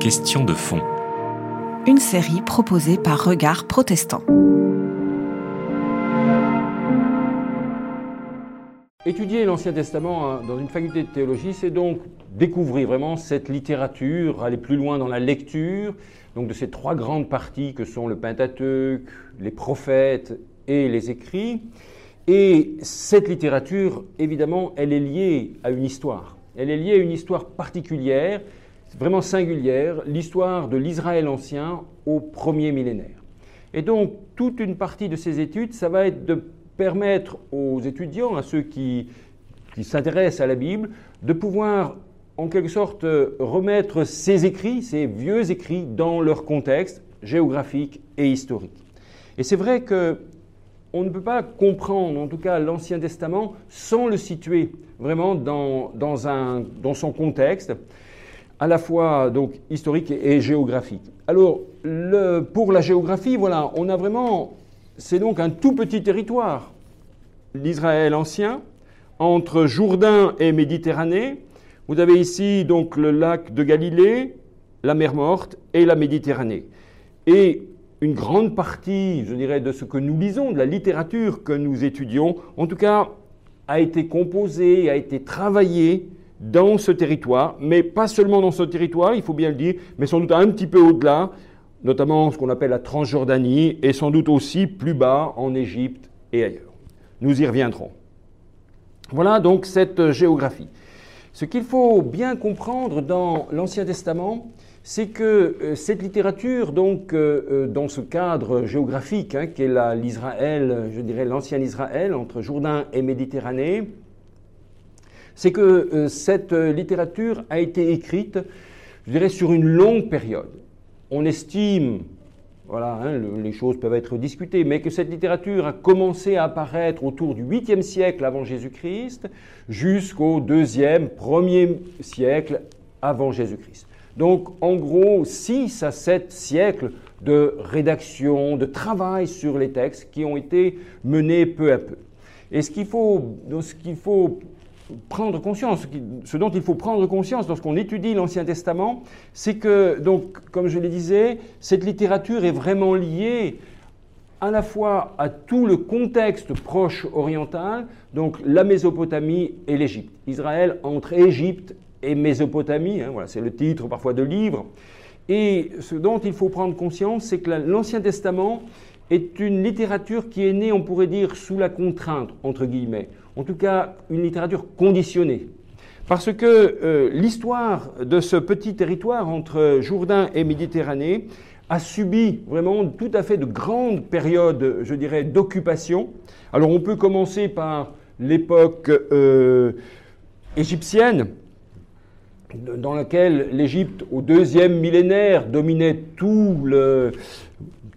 Question de fond. Une série proposée par Regard Protestant. Étudier l'Ancien Testament hein, dans une faculté de théologie, c'est donc découvrir vraiment cette littérature, aller plus loin dans la lecture, donc de ces trois grandes parties que sont le Pentateuque, les prophètes et les écrits. Et cette littérature, évidemment, elle est liée à une histoire. Elle est liée à une histoire particulière, vraiment singulière, l'histoire de l'Israël ancien au premier millénaire. Et donc, toute une partie de ces études, ça va être de permettre aux étudiants, à ceux qui, s'intéressent à la Bible, de pouvoir en quelque sorte remettre ces écrits, ces vieux écrits, dans leur contexte géographique et historique. Et c'est vrai que on ne peut pas comprendre, en tout cas l'Ancien Testament, sans le situer vraiment dans, un, dans son contexte, à la fois donc historique et, géographique. Alors, pour la géographie, voilà, on a vraiment c'est donc un tout petit territoire, l'Israël ancien, entre Jourdain et Méditerranée. Vous avez ici donc le lac de Galilée, la mer Morte et la Méditerranée. Et une grande partie, je dirais, de ce que nous lisons, de la littérature que nous étudions, en tout cas, a été composée, a été travaillée dans ce territoire, mais pas seulement dans ce territoire, il faut bien le dire, mais sans doute un petit peu au-delà, notamment ce qu'on appelle la Transjordanie, et sans doute aussi plus bas en Égypte et ailleurs. Nous y reviendrons. Voilà donc cette géographie. Ce qu'il faut bien comprendre dans l'Ancien Testament, c'est que euh, cette littérature, donc euh, euh, dans ce cadre géographique hein, qu'est l'Israël, je dirais l'ancien Israël, entre Jourdain et Méditerranée, c'est que cette littérature a été écrite, je dirais, sur une longue période on estime, voilà, hein, les choses peuvent être discutées, mais que cette littérature a commencé à apparaître autour du 8e siècle avant Jésus-Christ jusqu'au 2e, 1er siècle avant Jésus-Christ. Donc en gros 6 à 7 siècles de rédaction, de travail sur les textes qui ont été menés peu à peu. Et ce qu'il faut, ce qu'il faut prendre conscience, ce dont il faut prendre conscience lorsqu'on étudie l'Ancien Testament, c'est que, donc, comme je le disais, cette littérature est vraiment liée à la fois à tout le contexte proche oriental, donc la Mésopotamie et l'Égypte. Israël entre Égypte et Mésopotamie, hein, voilà, c'est le titre parfois de livre. Et ce dont il faut prendre conscience, c'est que l'Ancien Testament est une littérature qui est née, on pourrait dire, sous la contrainte, entre guillemets en tout cas une littérature conditionnée. Parce que euh, l'histoire de ce petit territoire entre Jourdain et Méditerranée a subi vraiment tout à fait de grandes périodes, je dirais, d'occupation. Alors on peut commencer par l'époque euh, égyptienne, dans laquelle l'Égypte, au deuxième millénaire, dominait tout le,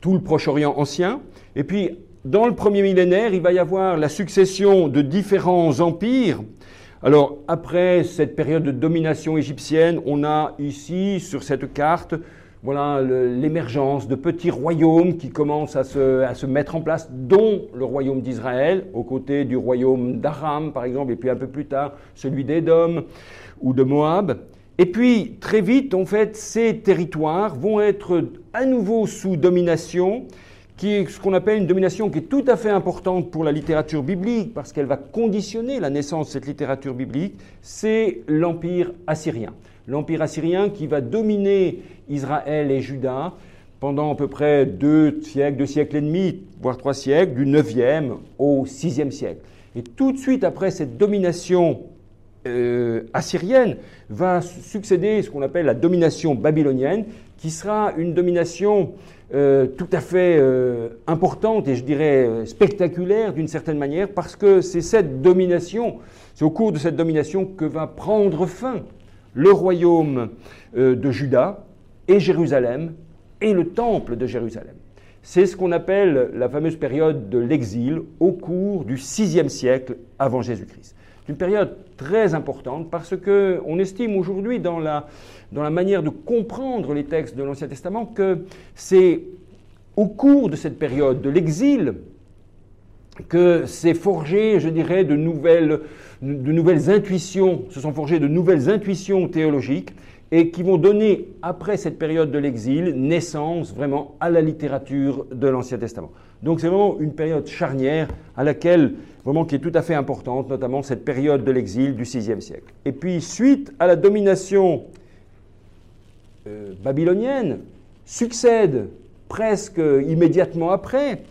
tout le Proche-Orient ancien. Et puis dans le premier millénaire, il va y avoir la succession de différents empires. Alors, après cette période de domination égyptienne, on a ici, sur cette carte, voilà l'émergence de petits royaumes qui commencent à se, mettre en place, dont le royaume d'Israël, aux côtés du royaume d'Aram, par exemple, et puis un peu plus tard, celui d'Édom ou de Moab. Et puis, très vite, en fait, ces territoires vont être à nouveau sous domination qui est ce qu'on appelle une domination qui est tout à fait importante pour la littérature biblique, parce qu'elle va conditionner la naissance de cette littérature biblique, c'est l'Empire assyrien. L'Empire assyrien qui va dominer Israël et Juda pendant à peu près deux siècles, deux siècles et demi, voire trois siècles, du 9e au 6e siècle. Et tout de suite après cette domination euh, assyrienne va succéder ce qu'on appelle la domination babylonienne, qui sera une domination euh, tout à fait euh, importante et je dirais spectaculaire d'une certaine manière, parce que c'est cette domination, c'est au cours de cette domination que va prendre fin le royaume de Juda et Jérusalem et le temple de Jérusalem. C'est ce qu'on appelle la fameuse période de l'exil au cours du VIe siècle avant Jésus-Christ. C'est une période très importante parce qu'on estime aujourd'hui dans la, dans la manière de comprendre les textes de l'Ancien Testament que c'est au cours de cette période de l'exil que s'est forgé, je dirais, de nouvelles, de nouvelles intuitions, se sont forgées de nouvelles intuitions théologiques et qui vont donner, après cette période de l'exil, naissance vraiment à la littérature de l'Ancien Testament. Donc c'est vraiment une période charnière à laquelle, vraiment qui est tout à fait importante, notamment cette période de l'exil du VIe siècle. Et puis, suite à la domination euh, babylonienne, succède presque immédiatement après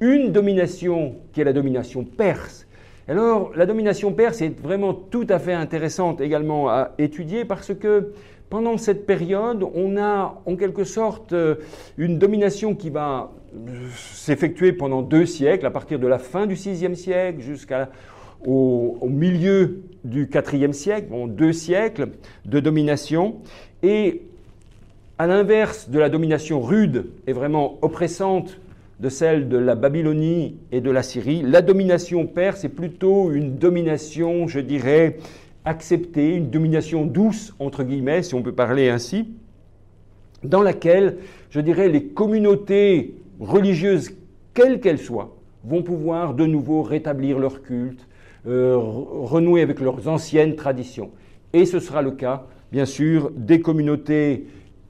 une domination qui est la domination perse. Alors, la domination perse est vraiment tout à fait intéressante également à étudier parce que pendant cette période, on a en quelque sorte euh, une domination qui va euh, s'effectuer pendant deux siècles, à partir de la fin du VIe siècle jusqu'au au milieu du IVe siècle, bon, deux siècles de domination. Et à l'inverse de la domination rude et vraiment oppressante de celle de la Babylonie et de la Syrie, la domination perse est plutôt une domination, je dirais, accepter une domination douce, entre guillemets, si on peut parler ainsi, dans laquelle, je dirais, les communautés religieuses, quelles qu'elles soient, vont pouvoir de nouveau rétablir leur culte, euh, renouer avec leurs anciennes traditions. Et ce sera le cas, bien sûr, des communautés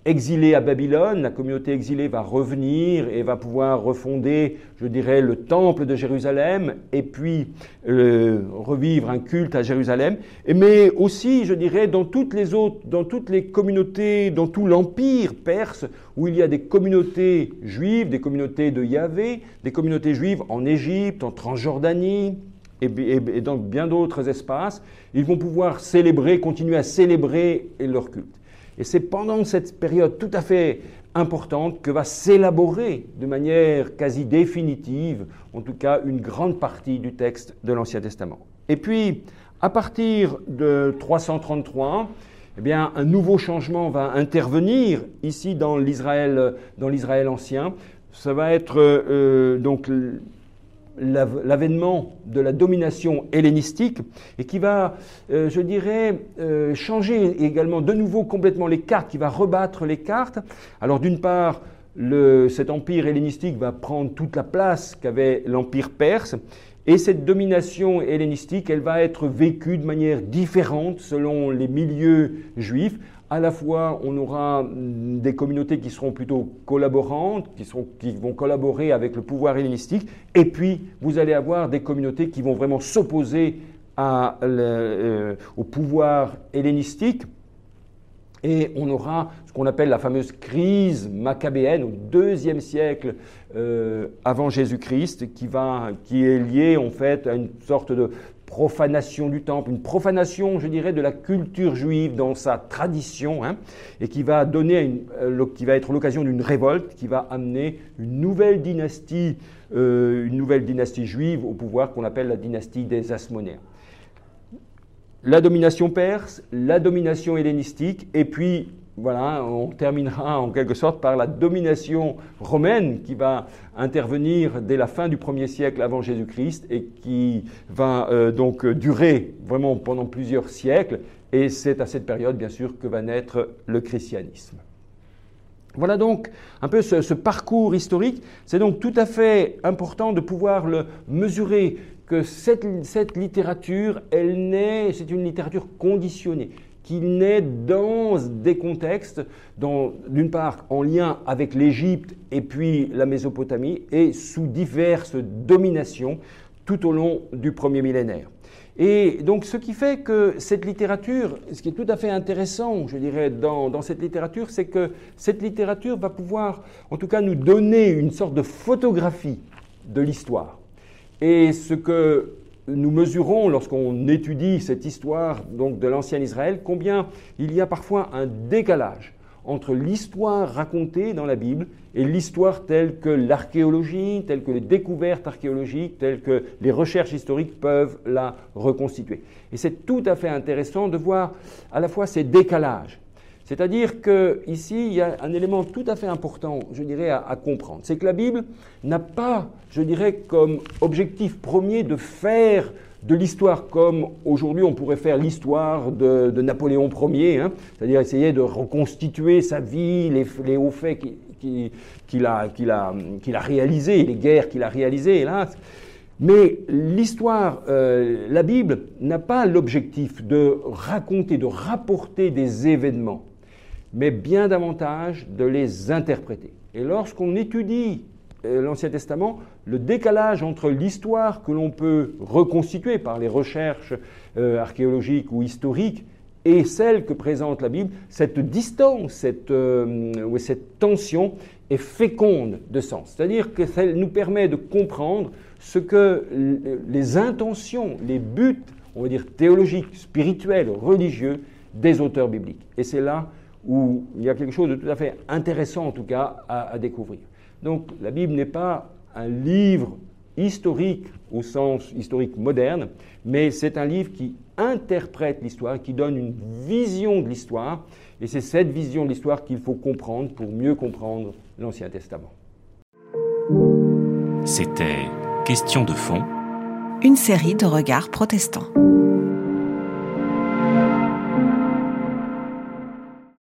exilée à Babylone, la communauté exilée va revenir et va pouvoir refonder, je dirais, le temple de Jérusalem et puis euh, revivre un culte à Jérusalem. Mais aussi, je dirais, dans toutes les autres, dans toutes les communautés, dans tout l'empire perse, où il y a des communautés juives, des communautés de Yahvé, des communautés juives en Égypte, en Transjordanie, et dans bien d'autres espaces, ils vont pouvoir célébrer, continuer à célébrer leur culte. Et c'est pendant cette période tout à fait importante que va s'élaborer de manière quasi définitive, en tout cas, une grande partie du texte de l'Ancien Testament. Et puis, à partir de 333, eh bien, un nouveau changement va intervenir ici dans l'Israël, ancien. Ça va être euh, donc l'avènement de la domination hellénistique et qui va, euh, je dirais, euh, changer également de nouveau complètement les cartes, qui va rebattre les cartes. Alors d'une part, cet empire hellénistique va prendre toute la place qu'avait l'empire perse et cette domination hellénistique, elle va être vécue de manière différente selon les milieux juifs à la fois, on aura mm, des communautés qui seront plutôt collaborantes, qui, vont collaborer avec le pouvoir hellénistique, et puis vous allez avoir des communautés qui vont vraiment s'opposer euh, au pouvoir hellénistique. Et on aura ce qu'on appelle la fameuse crise maccabéenne au deuxième siècle euh, avant Jésus-Christ, qui est liée en fait à une sorte de profanation du temple, une profanation, je dirais, de la culture juive dans sa tradition, hein, et qui va donner, euh, qui va être l'occasion d'une révolte, qui va amener une nouvelle dynastie, euh, une nouvelle dynastie juive au pouvoir qu'on appelle la dynastie des Asmonéens. La domination perse, la domination hellénistique, et puis voilà, on terminera en quelque sorte par la domination romaine qui va intervenir dès la fin du 1er siècle avant Jésus-Christ et qui va euh, donc durer vraiment pendant plusieurs siècles. Et c'est à cette période, bien sûr, que va naître le christianisme. Voilà donc un peu ce, parcours historique. C'est donc tout à fait important de pouvoir le mesurer que cette, cette littérature, elle naît, c'est une littérature conditionnée qui naît dans des contextes, d'une part en lien avec l'Égypte et puis la Mésopotamie, et sous diverses dominations tout au long du premier millénaire. Et donc ce qui fait que cette littérature, ce qui est tout à fait intéressant, je dirais, dans, dans cette littérature, c'est que cette littérature va pouvoir, en tout cas, nous donner une sorte de photographie de l'histoire. Et ce que nous mesurons, lorsqu'on étudie cette histoire donc, de l'ancien Israël, combien il y a parfois un décalage entre l'histoire racontée dans la Bible et l'histoire telle que l'archéologie, telle que les découvertes archéologiques, telles que les recherches historiques peuvent la reconstituer. Et c'est tout à fait intéressant de voir à la fois ces décalages. C'est-à-dire qu'ici, il y a un élément tout à fait important, je dirais, à, comprendre. C'est que la Bible n'a pas, je dirais, comme objectif premier de faire de l'histoire comme aujourd'hui on pourrait faire l'histoire de, Napoléon Ier, hein. c'est-à-dire essayer de reconstituer sa vie, les, hauts faits qu'il a, a, réalisés, les guerres qu'il a réalisées, hélas. Mais l'histoire, euh, la Bible n'a pas l'objectif de raconter, de rapporter des événements mais bien davantage de les interpréter. Et lorsqu'on étudie euh, l'Ancien Testament, le décalage entre l'histoire que l'on peut reconstituer par les recherches euh, archéologiques ou historiques et celle que présente la Bible, cette distance, cette, euh, cette tension est féconde de sens. C'est-à-dire qu'elle nous permet de comprendre ce que les intentions, les buts, on va dire théologiques, spirituels, religieux des auteurs bibliques. Et c'est là où il y a quelque chose de tout à fait intéressant, en tout cas, à découvrir. Donc la Bible n'est pas un livre historique au sens historique moderne, mais c'est un livre qui interprète l'histoire, qui donne une vision de l'histoire, et c'est cette vision de l'histoire qu'il faut comprendre pour mieux comprendre l'Ancien Testament. C'était Question de fond. Une série de regards protestants.